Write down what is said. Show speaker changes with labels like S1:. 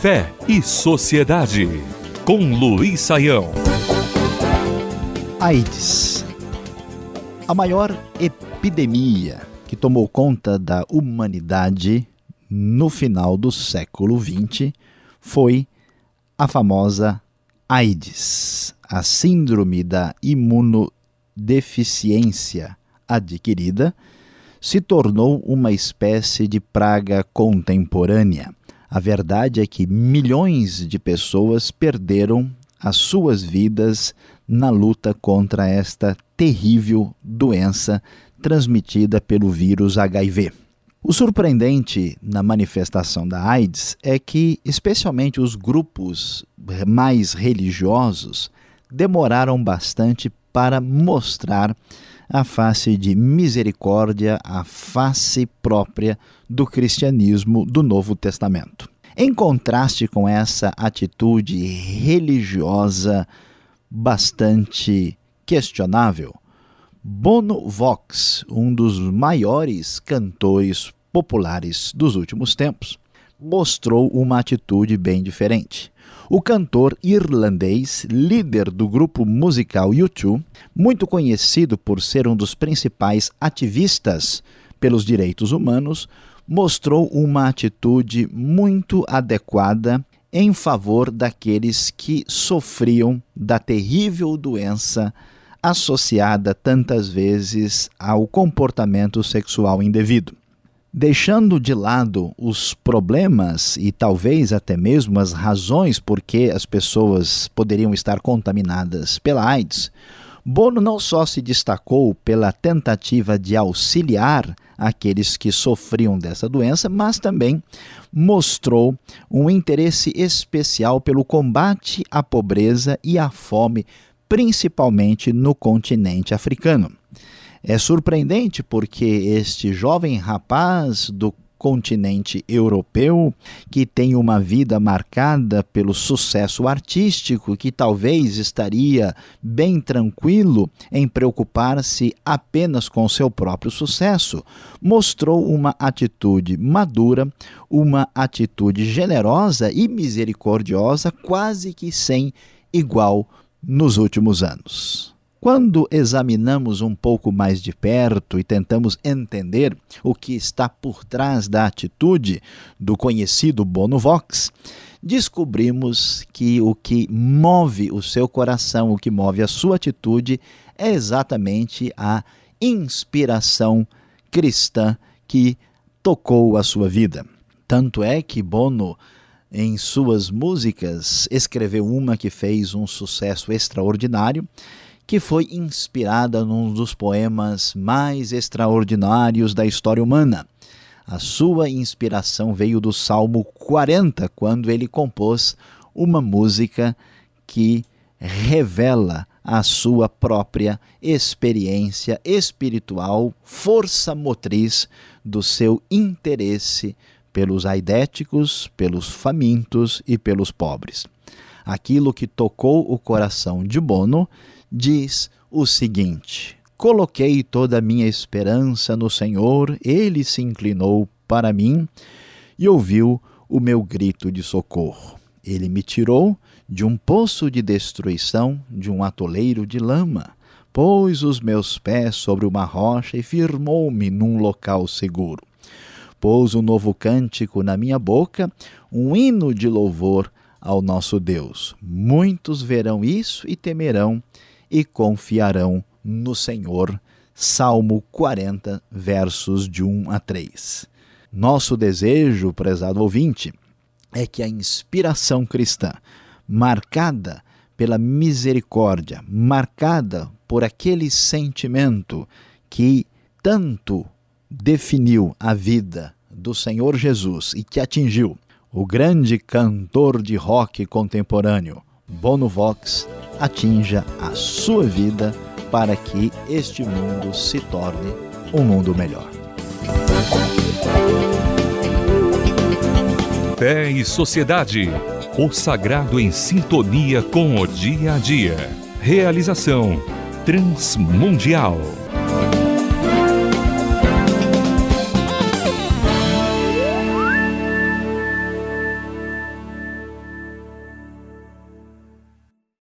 S1: Fé e Sociedade, com Luiz Saião.
S2: AIDS. A maior epidemia que tomou conta da humanidade no final do século XX foi a famosa AIDS, a síndrome da imunodeficiência adquirida, se tornou uma espécie de praga contemporânea. A verdade é que milhões de pessoas perderam as suas vidas na luta contra esta terrível doença transmitida pelo vírus HIV. O surpreendente na manifestação da AIDS é que, especialmente os grupos mais religiosos, demoraram bastante para mostrar a face de misericórdia, a face própria do cristianismo do Novo Testamento. Em contraste com essa atitude religiosa bastante questionável, Bono Vox, um dos maiores cantores populares dos últimos tempos, mostrou uma atitude bem diferente. O cantor irlandês, líder do grupo musical U2, muito conhecido por ser um dos principais ativistas pelos direitos humanos, mostrou uma atitude muito adequada em favor daqueles que sofriam da terrível doença associada tantas vezes ao comportamento sexual indevido. Deixando de lado os problemas e talvez até mesmo as razões por que as pessoas poderiam estar contaminadas pela AIDS, Bono não só se destacou pela tentativa de auxiliar aqueles que sofriam dessa doença, mas também mostrou um interesse especial pelo combate à pobreza e à fome, principalmente no continente africano. É surpreendente porque este jovem rapaz do continente europeu, que tem uma vida marcada pelo sucesso artístico, que talvez estaria bem tranquilo em preocupar-se apenas com seu próprio sucesso, mostrou uma atitude madura, uma atitude generosa e misericordiosa, quase que sem igual nos últimos anos. Quando examinamos um pouco mais de perto e tentamos entender o que está por trás da atitude do conhecido Bono Vox, descobrimos que o que move o seu coração, o que move a sua atitude, é exatamente a inspiração cristã que tocou a sua vida. Tanto é que Bono em suas músicas, escreveu uma que fez um sucesso extraordinário, que foi inspirada num dos poemas mais extraordinários da história humana. A sua inspiração veio do Salmo 40, quando ele compôs uma música que revela a sua própria experiência espiritual, força motriz do seu interesse pelos aidéticos, pelos famintos e pelos pobres. Aquilo que tocou o coração de Bono diz o seguinte: Coloquei toda a minha esperança no Senhor, ele se inclinou para mim e ouviu o meu grito de socorro. Ele me tirou de um poço de destruição, de um atoleiro de lama, pôs os meus pés sobre uma rocha e firmou-me num local seguro. Pôs um novo cântico na minha boca, um hino de louvor ao nosso Deus. Muitos verão isso e temerão e confiarão no Senhor. Salmo 40, versos de 1 a 3. Nosso desejo, prezado ouvinte, é que a inspiração cristã, marcada pela misericórdia, marcada por aquele sentimento que tanto definiu a vida do Senhor Jesus e que atingiu o grande cantor de rock contemporâneo, Bono Vox, atinja a sua vida para que este mundo se torne um mundo melhor.
S1: Fé e Sociedade. O sagrado em sintonia com o dia a dia. Realização Transmundial.